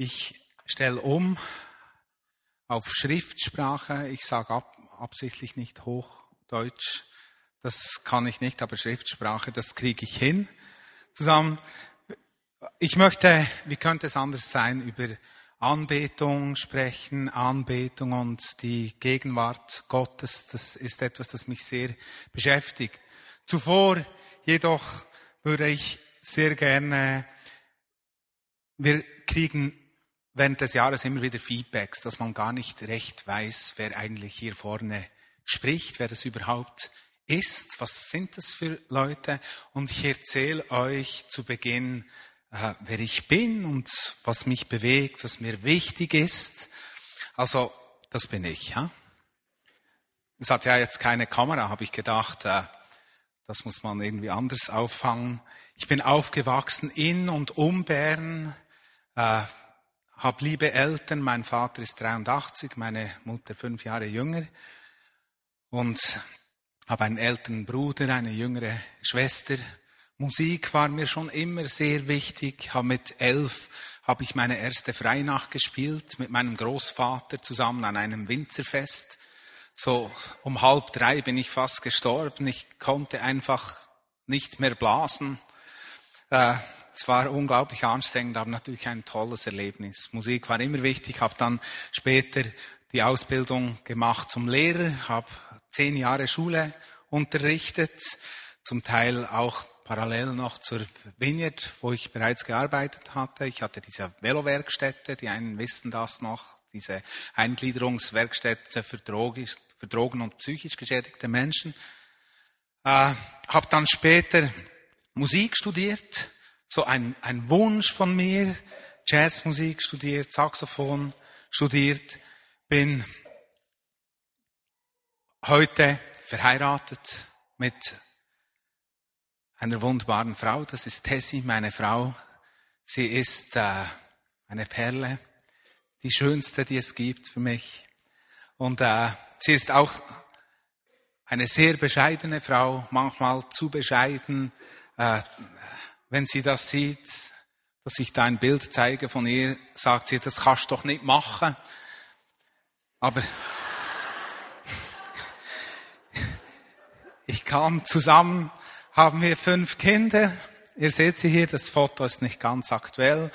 Ich stelle um auf Schriftsprache. Ich sage ab, absichtlich nicht Hochdeutsch. Das kann ich nicht, aber Schriftsprache, das kriege ich hin. Zusammen. Ich möchte, wie könnte es anders sein, über Anbetung sprechen, Anbetung und die Gegenwart Gottes. Das ist etwas, das mich sehr beschäftigt. Zuvor jedoch würde ich sehr gerne, wir kriegen während des Jahres immer wieder Feedbacks, dass man gar nicht recht weiß, wer eigentlich hier vorne spricht, wer das überhaupt ist, was sind das für Leute. Und ich erzähle euch zu Beginn, äh, wer ich bin und was mich bewegt, was mir wichtig ist. Also, das bin ich. Ja? Es hat ja jetzt keine Kamera, habe ich gedacht, äh, das muss man irgendwie anders auffangen. Ich bin aufgewachsen in und um Bern, äh, habe liebe Eltern. Mein Vater ist 83, meine Mutter fünf Jahre jünger und habe einen älteren Bruder, eine jüngere Schwester. Musik war mir schon immer sehr wichtig. Habe mit elf habe ich meine erste Freinacht gespielt mit meinem Großvater zusammen an einem Winzerfest. So um halb drei bin ich fast gestorben. Ich konnte einfach nicht mehr blasen. Es war unglaublich anstrengend, aber natürlich ein tolles Erlebnis. Musik war immer wichtig. Habe dann später die Ausbildung gemacht zum Lehrer, habe zehn Jahre Schule unterrichtet, zum Teil auch parallel noch zur Vineyard, wo ich bereits gearbeitet hatte. Ich hatte diese Velowerkstätte, die einen wissen das noch, diese Eingliederungswerkstätte für, Drogisch, für Drogen- und psychisch geschädigte Menschen. Äh, habe dann später Musik studiert, so ein, ein Wunsch von mir, Jazzmusik studiert, Saxophon studiert, bin heute verheiratet mit einer wunderbaren Frau. Das ist Tessie, meine Frau. Sie ist äh, eine Perle, die schönste, die es gibt für mich. Und äh, sie ist auch eine sehr bescheidene Frau, manchmal zu bescheiden. Äh, wenn sie das sieht, dass ich da ein Bild zeige von ihr, sagt sie, das kannst du doch nicht machen. Aber ich kam zusammen, haben wir fünf Kinder. Ihr seht sie hier, das Foto ist nicht ganz aktuell.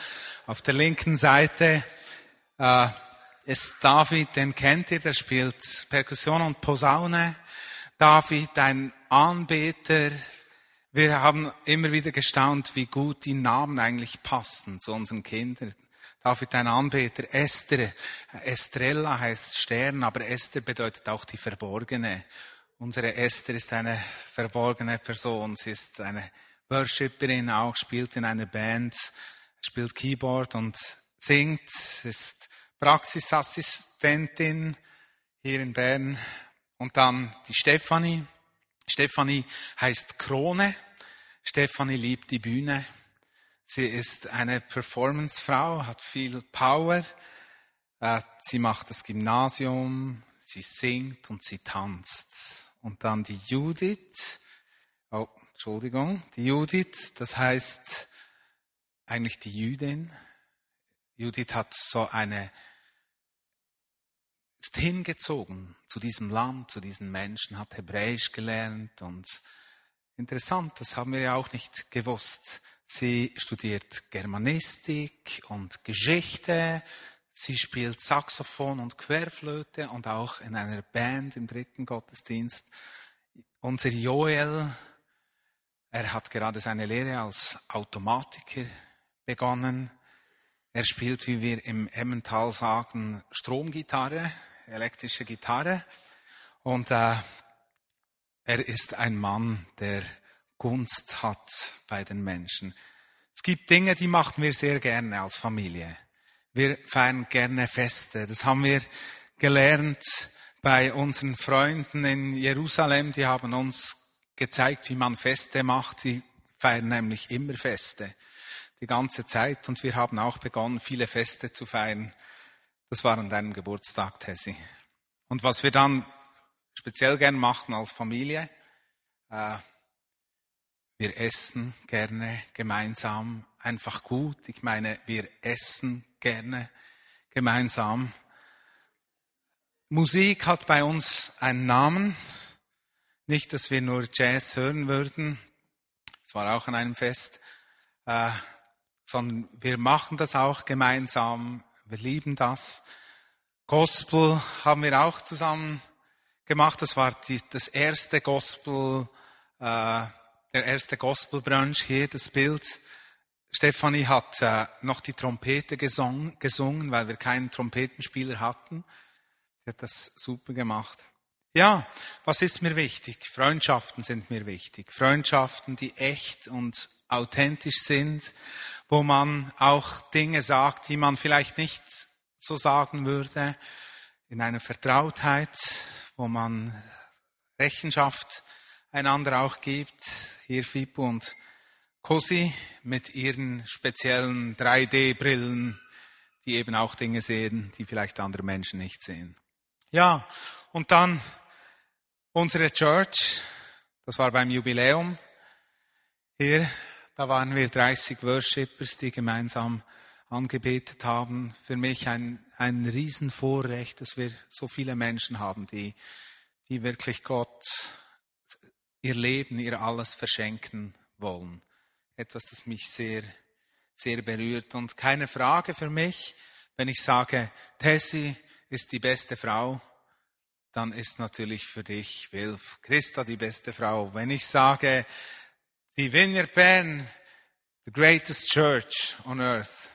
Auf der linken Seite äh, ist David, den kennt ihr, der spielt Perkussion und Posaune. David, ein Anbeter, wir haben immer wieder gestaunt, wie gut die Namen eigentlich passen zu unseren Kindern. David ein Anbeter, Esther, Estrella heißt Stern, aber Esther bedeutet auch die Verborgene. Unsere Esther ist eine verborgene Person. Sie ist eine Worshipperin, auch spielt in einer Band, spielt Keyboard und singt, ist Praxisassistentin hier in Bern. Und dann die Stefanie, Stefanie heißt Krone. Stefanie liebt die Bühne. Sie ist eine Performancefrau, hat viel Power. Äh, sie macht das Gymnasium, sie singt und sie tanzt. Und dann die Judith. Oh, Entschuldigung. Die Judith, das heißt eigentlich die Jüdin. Judith hat so eine ist hingezogen zu diesem Land, zu diesen Menschen, hat Hebräisch gelernt und interessant, das haben wir ja auch nicht gewusst. Sie studiert Germanistik und Geschichte, sie spielt Saxophon und Querflöte und auch in einer Band im dritten Gottesdienst. Unser Joel, er hat gerade seine Lehre als Automatiker begonnen. Er spielt, wie wir im Emmental sagen, Stromgitarre elektrische Gitarre und äh, er ist ein Mann, der Gunst hat bei den Menschen. Es gibt Dinge, die machen wir sehr gerne als Familie. Wir feiern gerne Feste. Das haben wir gelernt bei unseren Freunden in Jerusalem. Die haben uns gezeigt, wie man Feste macht. Die feiern nämlich immer Feste. Die ganze Zeit. Und wir haben auch begonnen, viele Feste zu feiern. Das war an deinem Geburtstag, Tessie. Und was wir dann speziell gern machen als Familie, äh, wir essen gerne gemeinsam, einfach gut. Ich meine, wir essen gerne gemeinsam. Musik hat bei uns einen Namen. Nicht, dass wir nur Jazz hören würden. Es war auch an einem Fest. Äh, sondern wir machen das auch gemeinsam. Wir lieben das. Gospel haben wir auch zusammen gemacht. Das war die, das erste Gospel, äh, der erste Gospelbrunch hier, das Bild. Stefanie hat äh, noch die Trompete gesungen, gesungen, weil wir keinen Trompetenspieler hatten. Sie hat das super gemacht. Ja, was ist mir wichtig? Freundschaften sind mir wichtig. Freundschaften, die echt und authentisch sind, wo man auch Dinge sagt, die man vielleicht nicht so sagen würde, in einer Vertrautheit, wo man Rechenschaft einander auch gibt. Hier Fipo und Cosi mit ihren speziellen 3D-Brillen, die eben auch Dinge sehen, die vielleicht andere Menschen nicht sehen. Ja, und dann unsere Church, das war beim Jubiläum hier, da waren wir 30 Worshippers, die gemeinsam angebetet haben. Für mich ein, ein Riesenvorrecht, dass wir so viele Menschen haben, die, die wirklich Gott ihr Leben, ihr alles verschenken wollen etwas, das mich sehr, sehr berührt. Und keine Frage für mich, wenn ich sage, Tessie ist die beste Frau, dann ist natürlich für dich Wilf Christa die beste Frau. Wenn ich sage, die Vineyard Bern, the greatest church on earth,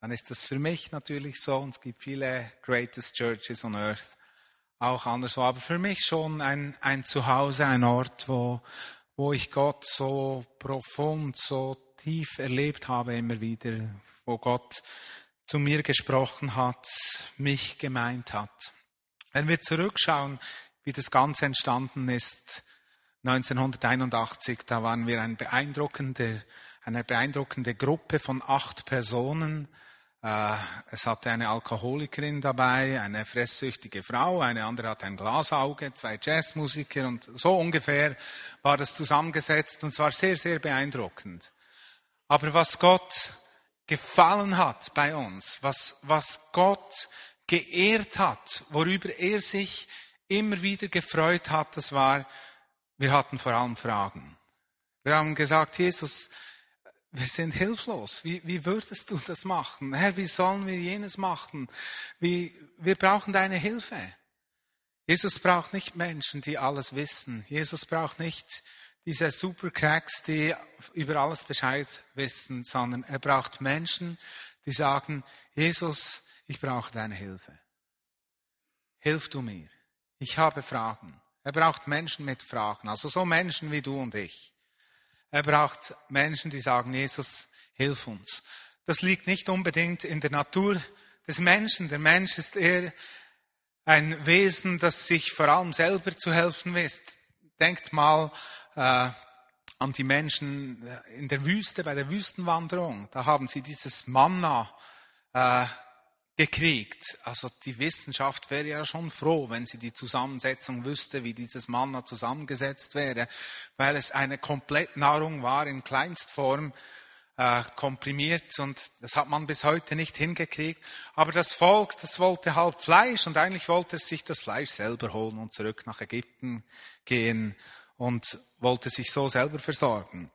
dann ist das für mich natürlich so. Und es gibt viele greatest churches on earth, auch anderswo. Aber für mich schon ein, ein Zuhause, ein Ort, wo, wo ich Gott so profund, so tief erlebt habe immer wieder, wo Gott zu mir gesprochen hat, mich gemeint hat. Wenn wir zurückschauen, wie das Ganze entstanden ist, 1981, da waren wir ein beeindruckende, eine beeindruckende Gruppe von acht Personen, äh, es hatte eine Alkoholikerin dabei, eine fresssüchtige Frau, eine andere hatte ein Glasauge, zwei Jazzmusiker und so ungefähr war das zusammengesetzt und zwar sehr, sehr beeindruckend. Aber was Gott gefallen hat bei uns, was, was Gott geehrt hat, worüber er sich immer wieder gefreut hat, das war, wir hatten vor allem Fragen. Wir haben gesagt, Jesus, wir sind hilflos. Wie, wie würdest du das machen? Herr, wie sollen wir jenes machen? Wie, wir brauchen deine Hilfe. Jesus braucht nicht Menschen, die alles wissen. Jesus braucht nicht diese Supercracks, die über alles Bescheid wissen, sondern er braucht Menschen, die sagen, Jesus, ich brauche deine Hilfe. Hilf du mir. Ich habe Fragen. Er braucht Menschen mit Fragen, also so Menschen wie du und ich. Er braucht Menschen, die sagen, Jesus, hilf uns. Das liegt nicht unbedingt in der Natur des Menschen. Der Mensch ist eher ein Wesen, das sich vor allem selber zu helfen wisst. Denkt mal äh, an die Menschen in der Wüste, bei der Wüstenwanderung. Da haben sie dieses Manna äh, gekriegt. Also die Wissenschaft wäre ja schon froh, wenn sie die Zusammensetzung wüsste, wie dieses Manna zusammengesetzt wäre, weil es eine Komplettnahrung war in Kleinstform, äh, komprimiert und das hat man bis heute nicht hingekriegt. Aber das Volk, das wollte halt Fleisch und eigentlich wollte es sich das Fleisch selber holen und zurück nach Ägypten gehen und wollte sich so selber versorgen.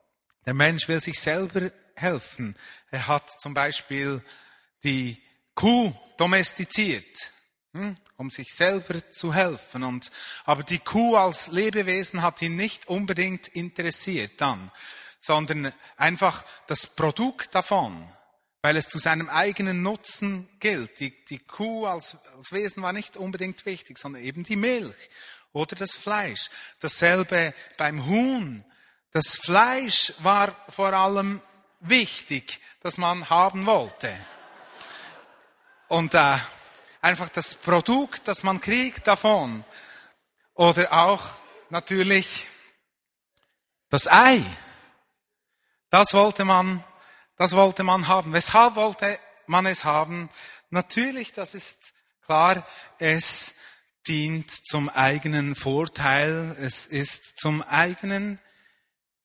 Der Mensch will sich selber helfen. Er hat zum Beispiel die Kuh domestiziert, hm, um sich selber zu helfen. Und, aber die Kuh als Lebewesen hat ihn nicht unbedingt interessiert dann, sondern einfach das Produkt davon, weil es zu seinem eigenen Nutzen gilt. Die, die Kuh als, als Wesen war nicht unbedingt wichtig, sondern eben die Milch oder das Fleisch. Dasselbe beim Huhn. Das Fleisch war vor allem wichtig, das man haben wollte. Und äh, einfach das Produkt, das man kriegt davon. Oder auch natürlich das Ei. Das wollte man, das wollte man haben. Weshalb wollte man es haben? Natürlich, das ist klar, es dient zum eigenen Vorteil, es ist zum eigenen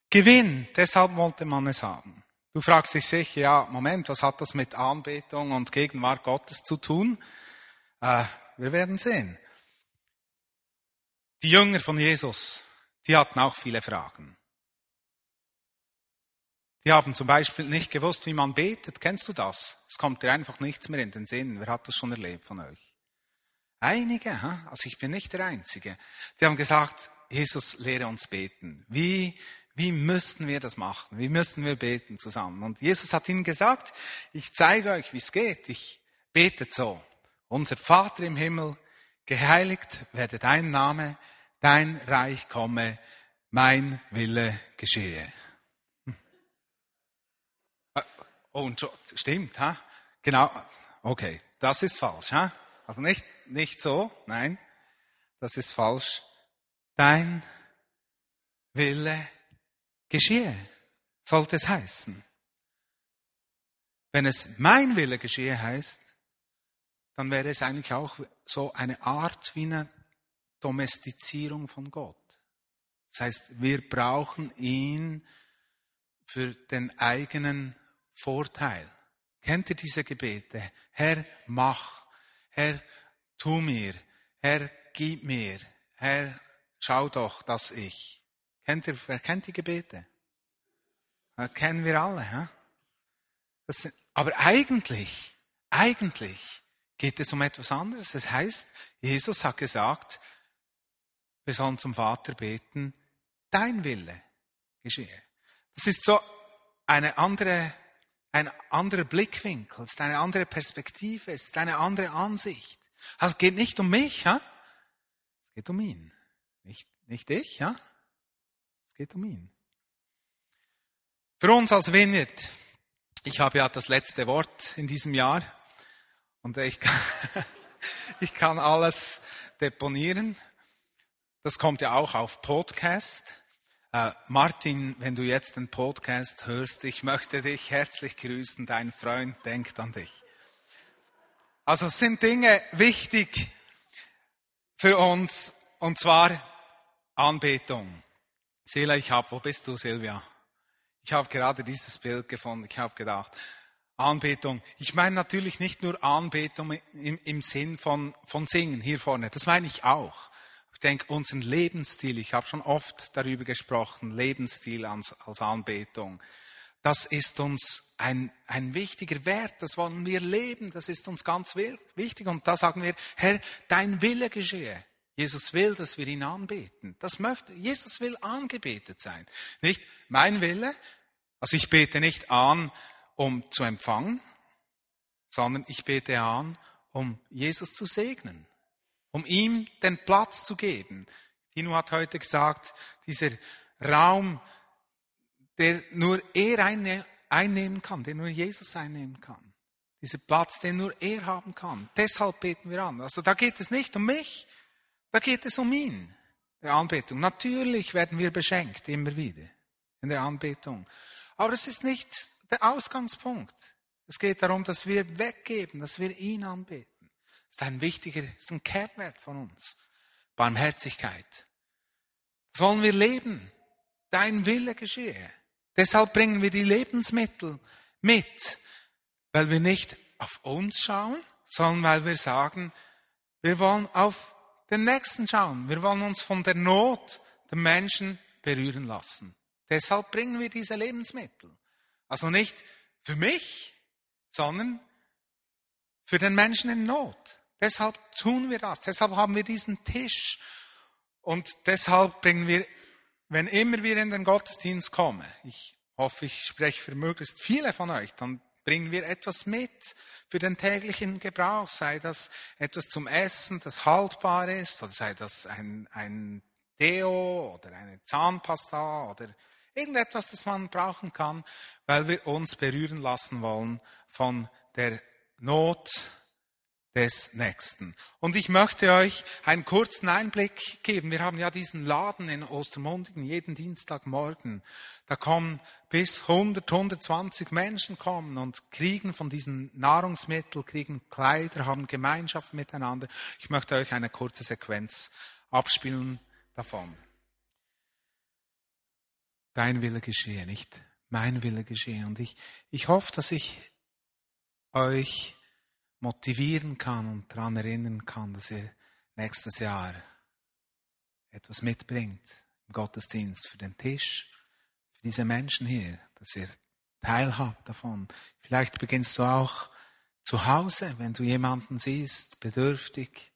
Gewinn, deshalb wollte man es haben. Du fragst dich sicher, ja, Moment, was hat das mit Anbetung und Gegenwart Gottes zu tun? Äh, wir werden sehen. Die Jünger von Jesus, die hatten auch viele Fragen. Die haben zum Beispiel nicht gewusst, wie man betet. Kennst du das? Es kommt dir einfach nichts mehr in den Sinn. Wer hat das schon erlebt von euch? Einige, also ich bin nicht der Einzige. Die haben gesagt, Jesus, lehre uns beten. Wie, wie müssen wir das machen? Wie müssen wir beten zusammen? Und Jesus hat ihnen gesagt, ich zeige euch, wie es geht. Ich bete so. Unser Vater im Himmel, geheiligt werde dein Name, dein Reich komme, mein Wille geschehe. Oh, und so, stimmt, ha? Genau. Okay, das ist falsch, ha? Also nicht, nicht so, nein, das ist falsch. Dein Wille geschehe, sollte es heißen. Wenn es mein Wille geschehe heißt, dann wäre es eigentlich auch so eine Art wie eine Domestizierung von Gott. Das heißt, wir brauchen ihn für den eigenen Vorteil. Kennt ihr diese Gebete? Herr, mach. Herr, tu mir. Herr, gib mir. Herr, schau doch, dass ich. Kennt ihr, wer kennt die Gebete? Das kennen wir alle. Ja? Das, aber eigentlich, eigentlich geht es um etwas anderes. Das heißt, Jesus hat gesagt, wir sollen zum Vater beten, dein Wille geschehe. Das ist so eine andere ein anderer Blickwinkel, es ist eine andere Perspektive, es ist eine andere Ansicht. Also es geht nicht um mich, ja? es geht um ihn. Nicht, nicht ich, ja? Es geht um ihn. Für uns als Vineyard, ich habe ja das letzte Wort in diesem Jahr und ich kann, ich kann alles deponieren. Das kommt ja auch auf Podcast. Äh, Martin, wenn du jetzt den Podcast hörst, ich möchte dich herzlich grüßen. Dein Freund denkt an dich. Also sind Dinge wichtig für uns, und zwar Anbetung. Silja, ich habe, wo bist du, Silvia? Ich habe gerade dieses Bild gefunden. Ich habe gedacht, Anbetung. Ich meine natürlich nicht nur Anbetung im, im Sinn von, von Singen hier vorne. Das meine ich auch. Ich denke, unseren Lebensstil, ich habe schon oft darüber gesprochen, Lebensstil als, als Anbetung, das ist uns ein, ein wichtiger Wert, das wollen wir leben, das ist uns ganz wichtig. Und da sagen wir, Herr, dein Wille geschehe. Jesus will, dass wir ihn anbeten. Das möchte, Jesus will angebetet sein. Nicht mein Wille, also ich bete nicht an, um zu empfangen, sondern ich bete an, um Jesus zu segnen um ihm den Platz zu geben. Dino hat heute gesagt, dieser Raum, der nur er einnehmen kann, den nur Jesus einnehmen kann. Dieser Platz, den nur er haben kann. Deshalb beten wir an. Also da geht es nicht um mich, da geht es um ihn, der Anbetung. Natürlich werden wir beschenkt, immer wieder, in der Anbetung. Aber es ist nicht der Ausgangspunkt. Es geht darum, dass wir weggeben, dass wir ihn anbeten ist ein wichtiger, ist ein Kernwert von uns. Barmherzigkeit. Das wollen wir leben. Dein Wille geschehe. Deshalb bringen wir die Lebensmittel mit, weil wir nicht auf uns schauen, sondern weil wir sagen, wir wollen auf den Nächsten schauen. Wir wollen uns von der Not der Menschen berühren lassen. Deshalb bringen wir diese Lebensmittel. Also nicht für mich, sondern für den Menschen in Not. Deshalb tun wir das. Deshalb haben wir diesen Tisch. Und deshalb bringen wir, wenn immer wir in den Gottesdienst kommen, ich hoffe, ich spreche für möglichst viele von euch, dann bringen wir etwas mit für den täglichen Gebrauch, sei das etwas zum Essen, das haltbar ist, oder sei das ein, ein Deo oder eine Zahnpasta oder irgendetwas, das man brauchen kann, weil wir uns berühren lassen wollen von der Not des Nächsten. Und ich möchte euch einen kurzen Einblick geben. Wir haben ja diesen Laden in Ostermundigen jeden Dienstagmorgen. Da kommen bis 100, 120 Menschen kommen und kriegen von diesen Nahrungsmitteln, kriegen Kleider, haben Gemeinschaft miteinander. Ich möchte euch eine kurze Sequenz abspielen davon. dein Wille geschehe, nicht mein Wille geschehe. Und ich, ich hoffe, dass ich euch motivieren kann und daran erinnern kann, dass ihr nächstes Jahr etwas mitbringt im Gottesdienst für den Tisch, für diese Menschen hier, dass ihr teilhabt davon. Vielleicht beginnst du auch zu Hause, wenn du jemanden siehst, bedürftig,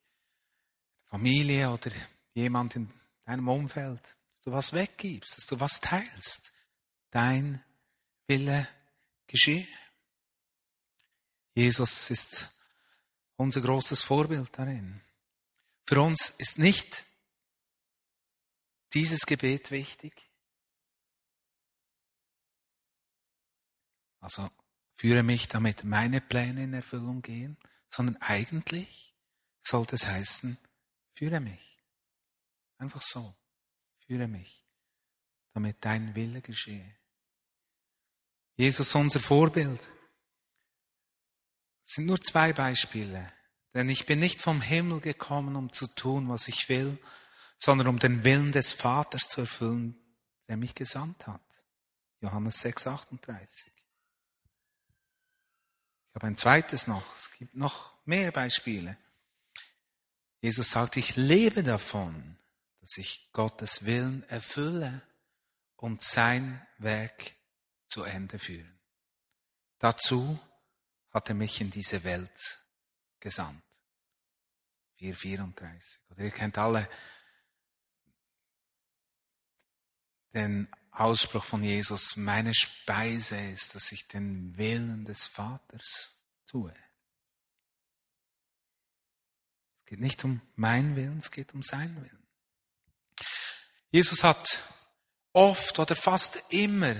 Familie oder jemand in deinem Umfeld, dass du was weggibst, dass du was teilst. Dein Wille geschehe. Jesus ist unser großes Vorbild darin. Für uns ist nicht dieses Gebet wichtig. Also führe mich, damit meine Pläne in Erfüllung gehen, sondern eigentlich sollte es heißen, führe mich. Einfach so. Führe mich, damit dein Wille geschehe. Jesus, unser Vorbild. Sind nur zwei Beispiele. Denn ich bin nicht vom Himmel gekommen, um zu tun, was ich will, sondern um den Willen des Vaters zu erfüllen, der mich gesandt hat. Johannes 6, 38. Ich habe ein zweites noch. Es gibt noch mehr Beispiele. Jesus sagt, ich lebe davon, dass ich Gottes Willen erfülle und sein Werk zu Ende führen. Dazu hat er mich in diese Welt gesandt. 434. Oder ihr kennt alle den Ausspruch von Jesus, meine Speise ist, dass ich den Willen des Vaters tue. Es geht nicht um meinen Willen, es geht um seinen Willen. Jesus hat oft oder fast immer,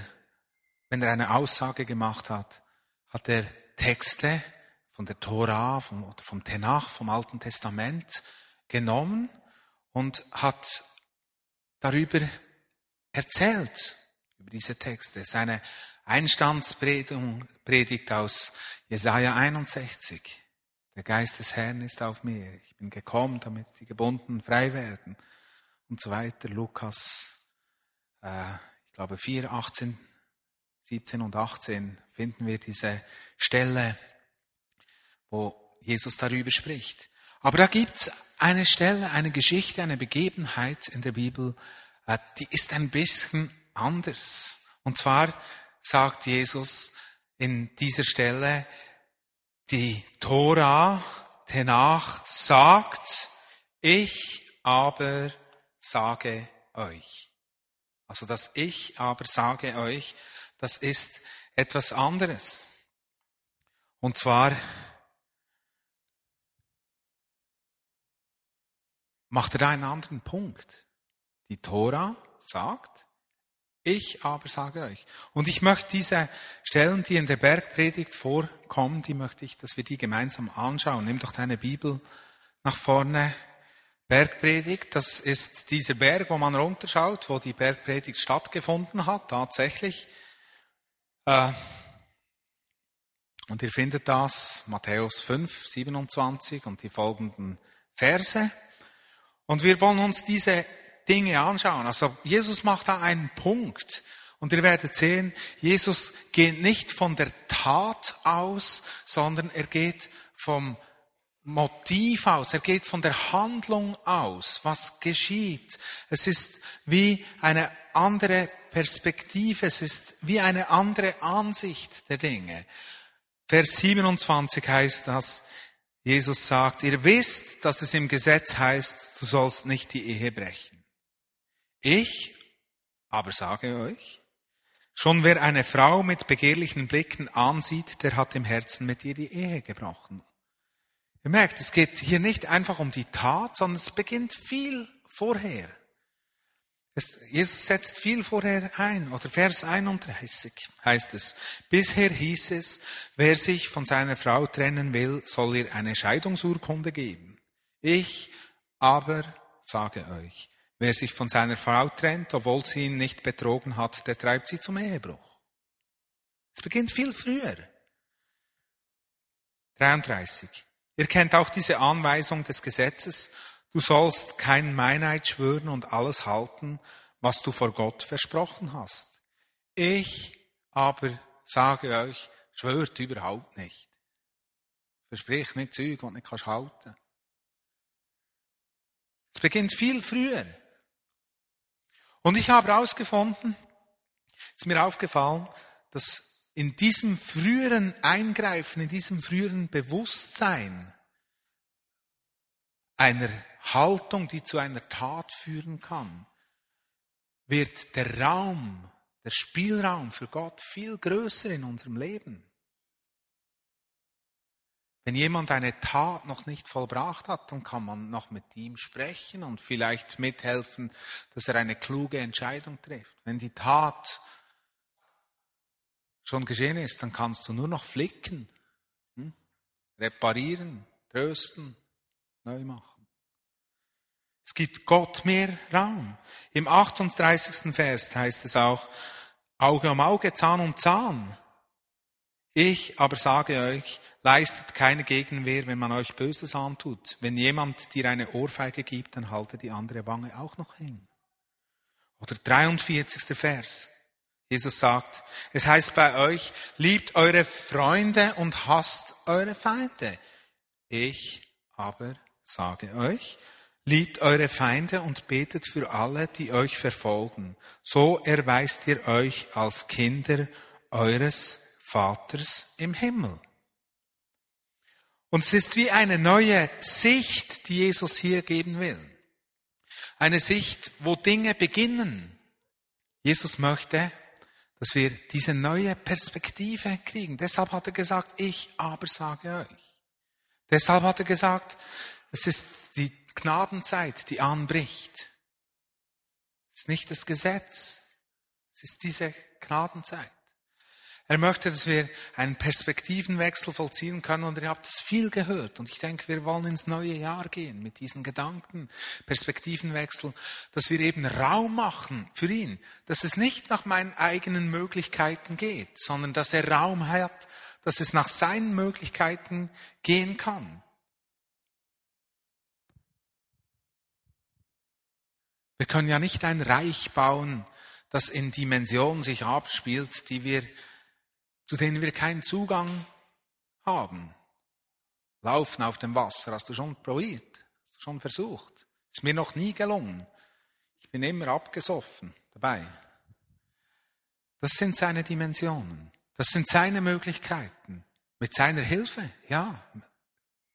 wenn er eine Aussage gemacht hat, hat er Texte von der Tora, vom, vom Tenach, vom Alten Testament genommen und hat darüber erzählt, über diese Texte. Seine Einstandspredigt aus Jesaja 61. Der Geist des Herrn ist auf mir. Ich bin gekommen, damit die Gebundenen frei werden. Und so weiter. Lukas, äh, ich glaube 4, 18, 17 und 18 finden wir diese Stelle, wo Jesus darüber spricht. Aber da gibt's eine Stelle, eine Geschichte, eine Begebenheit in der Bibel, äh, die ist ein bisschen anders. Und zwar sagt Jesus in dieser Stelle, die Tora, Tenach, sagt, ich aber sage euch. Also das Ich aber sage euch, das ist etwas anderes. Und zwar macht er da einen anderen Punkt. Die Tora sagt, ich aber sage euch. Und ich möchte diese Stellen, die in der Bergpredigt vorkommen, die möchte ich, dass wir die gemeinsam anschauen. Nimm doch deine Bibel nach vorne. Bergpredigt, das ist dieser Berg, wo man runterschaut, wo die Bergpredigt stattgefunden hat, tatsächlich. Äh, und ihr findet das, Matthäus 5, 27 und die folgenden Verse. Und wir wollen uns diese Dinge anschauen. Also Jesus macht da einen Punkt. Und ihr werdet sehen, Jesus geht nicht von der Tat aus, sondern er geht vom Motiv aus, er geht von der Handlung aus, was geschieht. Es ist wie eine andere Perspektive, es ist wie eine andere Ansicht der Dinge. Vers 27 heißt das, Jesus sagt, ihr wisst, dass es im Gesetz heißt, du sollst nicht die Ehe brechen. Ich aber sage euch, schon wer eine Frau mit begehrlichen Blicken ansieht, der hat im Herzen mit ihr die Ehe gebrochen. Ihr merkt, es geht hier nicht einfach um die Tat, sondern es beginnt viel vorher. Es, Jesus setzt viel vorher ein. Oder Vers 31 heißt es, bisher hieß es, wer sich von seiner Frau trennen will, soll ihr eine Scheidungsurkunde geben. Ich aber sage euch, Wer sich von seiner Frau trennt, obwohl sie ihn nicht betrogen hat, der treibt sie zum Ehebruch. Es beginnt viel früher. 33. Ihr kennt auch diese Anweisung des Gesetzes, du sollst kein Meineid schwören und alles halten, was du vor Gott versprochen hast. Ich aber sage euch, schwört überhaupt nicht. Versprich nicht Zeug, die du nicht kannst halten. Es beginnt viel früher. Und ich habe herausgefunden, ist mir aufgefallen, dass in diesem früheren Eingreifen, in diesem früheren Bewusstsein einer Haltung, die zu einer Tat führen kann, wird der Raum, der Spielraum für Gott viel größer in unserem Leben. Wenn jemand eine Tat noch nicht vollbracht hat, dann kann man noch mit ihm sprechen und vielleicht mithelfen, dass er eine kluge Entscheidung trifft. Wenn die Tat schon geschehen ist, dann kannst du nur noch flicken, hm? reparieren, trösten, neu machen. Es gibt Gott mehr Raum. Im 38. Vers heißt es auch, Auge um Auge, Zahn um Zahn. Ich aber sage euch, leistet keine Gegenwehr, wenn man euch Böses antut. Wenn jemand dir eine Ohrfeige gibt, dann halte die andere Wange auch noch hin. Oder 43. Vers. Jesus sagt, es heißt bei euch, liebt eure Freunde und hasst eure Feinde. Ich aber sage euch, liebt eure Feinde und betet für alle, die euch verfolgen. So erweist ihr euch als Kinder eures Vaters im Himmel. Und es ist wie eine neue Sicht, die Jesus hier geben will. Eine Sicht, wo Dinge beginnen. Jesus möchte, dass wir diese neue Perspektive kriegen. Deshalb hat er gesagt, ich aber sage euch. Deshalb hat er gesagt, es ist die Gnadenzeit, die anbricht. Es ist nicht das Gesetz, es ist diese Gnadenzeit. Er möchte, dass wir einen Perspektivenwechsel vollziehen können und ihr habt es viel gehört. Und ich denke, wir wollen ins neue Jahr gehen mit diesen Gedanken, Perspektivenwechsel, dass wir eben Raum machen für ihn, dass es nicht nach meinen eigenen Möglichkeiten geht, sondern dass er Raum hat, dass es nach seinen Möglichkeiten gehen kann. Wir können ja nicht ein Reich bauen, das in Dimensionen sich abspielt, die wir zu denen wir keinen Zugang haben. Laufen auf dem Wasser, hast du schon probiert, hast du schon versucht. Ist mir noch nie gelungen. Ich bin immer abgesoffen dabei. Das sind seine Dimensionen. Das sind seine Möglichkeiten. Mit seiner Hilfe, ja.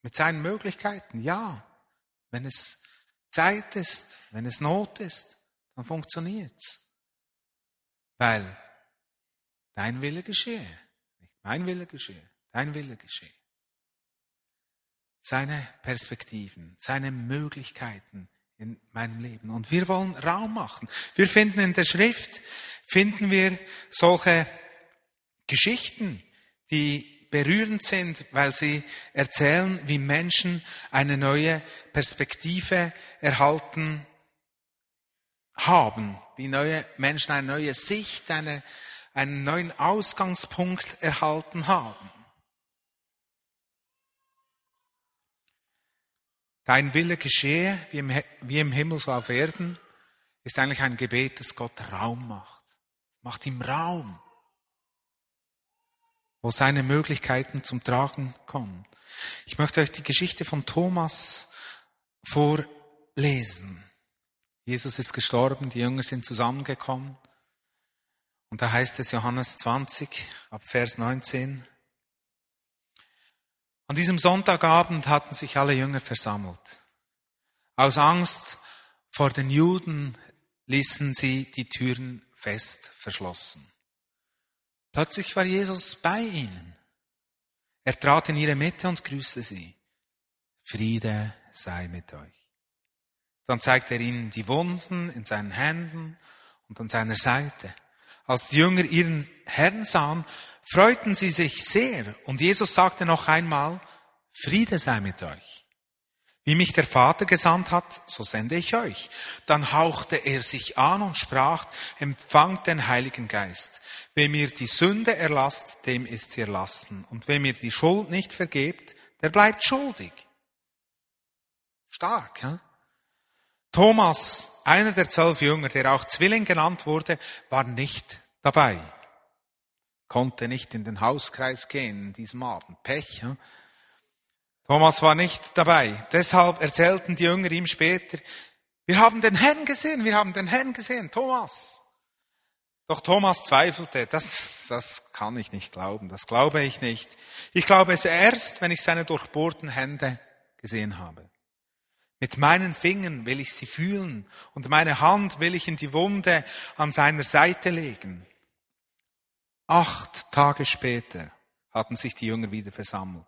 Mit seinen Möglichkeiten, ja. Wenn es Zeit ist, wenn es Not ist, dann funktioniert's. Weil dein Wille geschehe. Mein Wille geschehe, dein Wille geschehe. Seine Perspektiven, seine Möglichkeiten in meinem Leben. Und wir wollen Raum machen. Wir finden in der Schrift, finden wir solche Geschichten, die berührend sind, weil sie erzählen, wie Menschen eine neue Perspektive erhalten haben, wie neue Menschen eine neue Sicht, eine einen neuen Ausgangspunkt erhalten haben. Dein Wille geschehe, wie im, wie im Himmel so auf Erden, ist eigentlich ein Gebet, das Gott Raum macht. Macht ihm Raum, wo seine Möglichkeiten zum Tragen kommen. Ich möchte euch die Geschichte von Thomas vorlesen. Jesus ist gestorben, die Jünger sind zusammengekommen. Und da heißt es Johannes 20 ab Vers 19. An diesem Sonntagabend hatten sich alle Jünger versammelt. Aus Angst vor den Juden ließen sie die Türen fest verschlossen. Plötzlich war Jesus bei ihnen. Er trat in ihre Mitte und grüßte sie. Friede sei mit euch. Dann zeigte er ihnen die Wunden in seinen Händen und an seiner Seite. Als die Jünger ihren Herrn sahen, freuten sie sich sehr. Und Jesus sagte noch einmal, Friede sei mit euch. Wie mich der Vater gesandt hat, so sende ich euch. Dann hauchte er sich an und sprach, empfangt den Heiligen Geist. Wem mir die Sünde erlasst, dem ist sie erlassen. Und wem mir die Schuld nicht vergebt, der bleibt schuldig. Stark, ja? Thomas einer der zwölf Jünger, der auch Zwilling genannt wurde, war nicht dabei. Konnte nicht in den Hauskreis gehen diesem Abend. Pech. Ja? Thomas war nicht dabei. Deshalb erzählten die Jünger ihm später, wir haben den Herrn gesehen, wir haben den Herrn gesehen, Thomas. Doch Thomas zweifelte, das, das kann ich nicht glauben, das glaube ich nicht. Ich glaube es erst, wenn ich seine durchbohrten Hände gesehen habe. Mit meinen Fingern will ich sie fühlen und meine Hand will ich in die Wunde an seiner Seite legen. Acht Tage später hatten sich die Jünger wieder versammelt.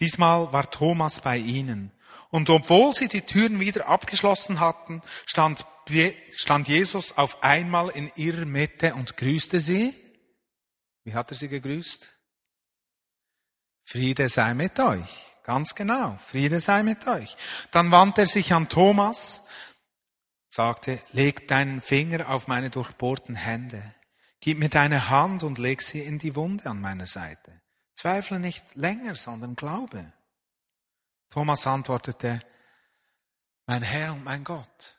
Diesmal war Thomas bei ihnen. Und obwohl sie die Türen wieder abgeschlossen hatten, stand, stand Jesus auf einmal in ihrer Mitte und grüßte sie. Wie hat er sie gegrüßt? Friede sei mit euch. Ganz genau. Friede sei mit euch. Dann wandte er sich an Thomas, sagte, leg deinen Finger auf meine durchbohrten Hände. Gib mir deine Hand und leg sie in die Wunde an meiner Seite. Zweifle nicht länger, sondern glaube. Thomas antwortete, mein Herr und mein Gott.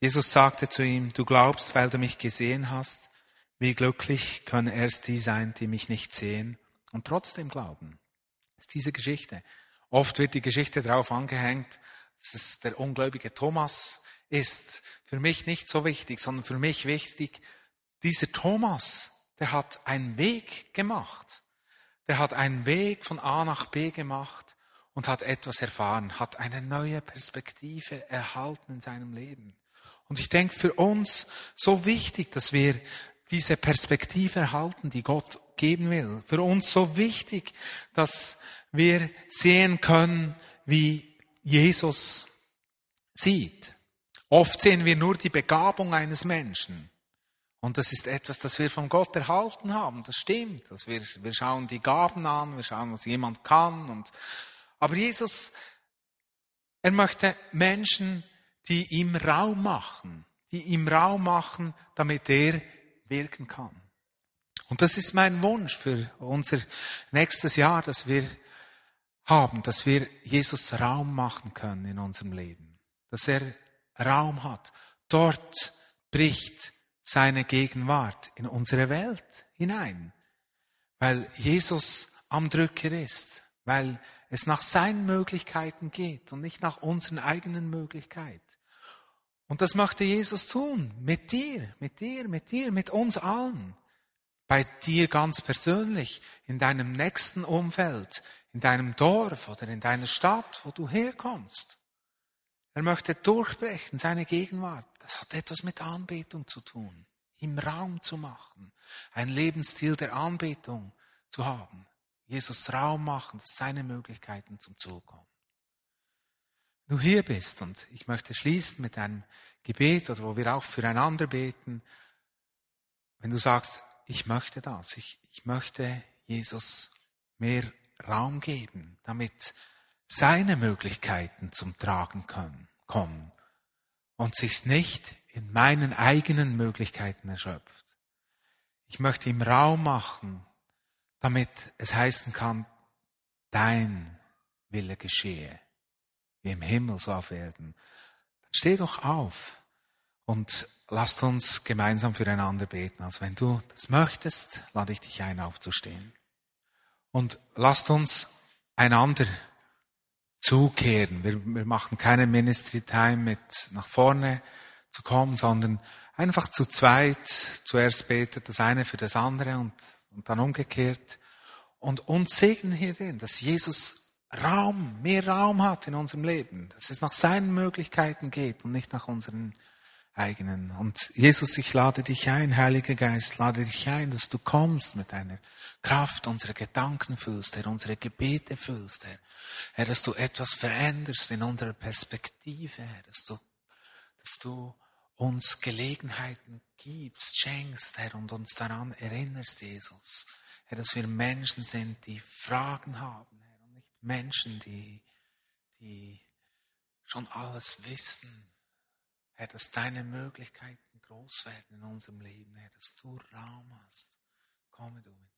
Jesus sagte zu ihm, du glaubst, weil du mich gesehen hast, wie glücklich können erst die sein, die mich nicht sehen und trotzdem glauben. Das ist diese Geschichte. Oft wird die Geschichte darauf angehängt, dass es der ungläubige Thomas ist. Für mich nicht so wichtig, sondern für mich wichtig, dieser Thomas, der hat einen Weg gemacht. Der hat einen Weg von A nach B gemacht und hat etwas erfahren, hat eine neue Perspektive erhalten in seinem Leben. Und ich denke für uns so wichtig, dass wir diese Perspektive erhalten, die Gott geben will. Für uns so wichtig, dass wir sehen können, wie Jesus sieht. Oft sehen wir nur die Begabung eines Menschen. Und das ist etwas, das wir von Gott erhalten haben. Das stimmt. Also wir, wir schauen die Gaben an, wir schauen, was jemand kann. Und, aber Jesus, er möchte Menschen, die ihm Raum machen, die ihm Raum machen, damit er wirken kann. Und das ist mein Wunsch für unser nächstes Jahr, dass wir haben, dass wir Jesus Raum machen können in unserem Leben. Dass er Raum hat. Dort bricht seine Gegenwart in unsere Welt hinein, weil Jesus am Drücker ist, weil es nach seinen Möglichkeiten geht und nicht nach unseren eigenen Möglichkeiten. Und das möchte Jesus tun, mit dir, mit dir, mit dir, mit uns allen. Bei dir ganz persönlich, in deinem nächsten Umfeld, in deinem Dorf oder in deiner Stadt, wo du herkommst. Er möchte durchbrechen, seine Gegenwart. Das hat etwas mit Anbetung zu tun, ihm Raum zu machen, ein Lebensstil der Anbetung zu haben. Jesus Raum machen, dass seine Möglichkeiten zum Zug kommen. Du hier bist und ich möchte schließen mit einem Gebet oder wo wir auch füreinander beten, wenn du sagst, ich möchte das, ich, ich möchte Jesus mehr Raum geben, damit seine Möglichkeiten zum Tragen können, kommen und sich's nicht in meinen eigenen Möglichkeiten erschöpft. Ich möchte ihm Raum machen, damit es heißen kann, dein Wille geschehe, wie im Himmel so auf Erden. Dann steh doch auf und lasst uns gemeinsam füreinander beten. Also wenn du das möchtest, lade ich dich ein, aufzustehen. Und lasst uns einander zukehren. Wir, wir machen keine Ministry Time mit nach vorne zu kommen, sondern einfach zu zweit. Zuerst betet das eine für das andere und, und dann umgekehrt. Und uns segnen hierin, dass Jesus Raum, mehr Raum hat in unserem Leben, dass es nach seinen Möglichkeiten geht und nicht nach unseren eigenen. Und Jesus, ich lade dich ein, Heiliger Geist, lade dich ein, dass du kommst mit deiner Kraft, unsere Gedanken fühlst, Herr, unsere Gebete fühlst, Herr. Herr, dass du etwas veränderst in unserer Perspektive, Herr, dass du, dass du uns Gelegenheiten gibst, schenkst, Herr, und uns daran erinnerst, Jesus. Herr, dass wir Menschen sind, die Fragen haben, Menschen, die, die schon alles wissen, Herr, dass deine Möglichkeiten groß werden in unserem Leben, Herr, dass du Raum hast. Komme du mit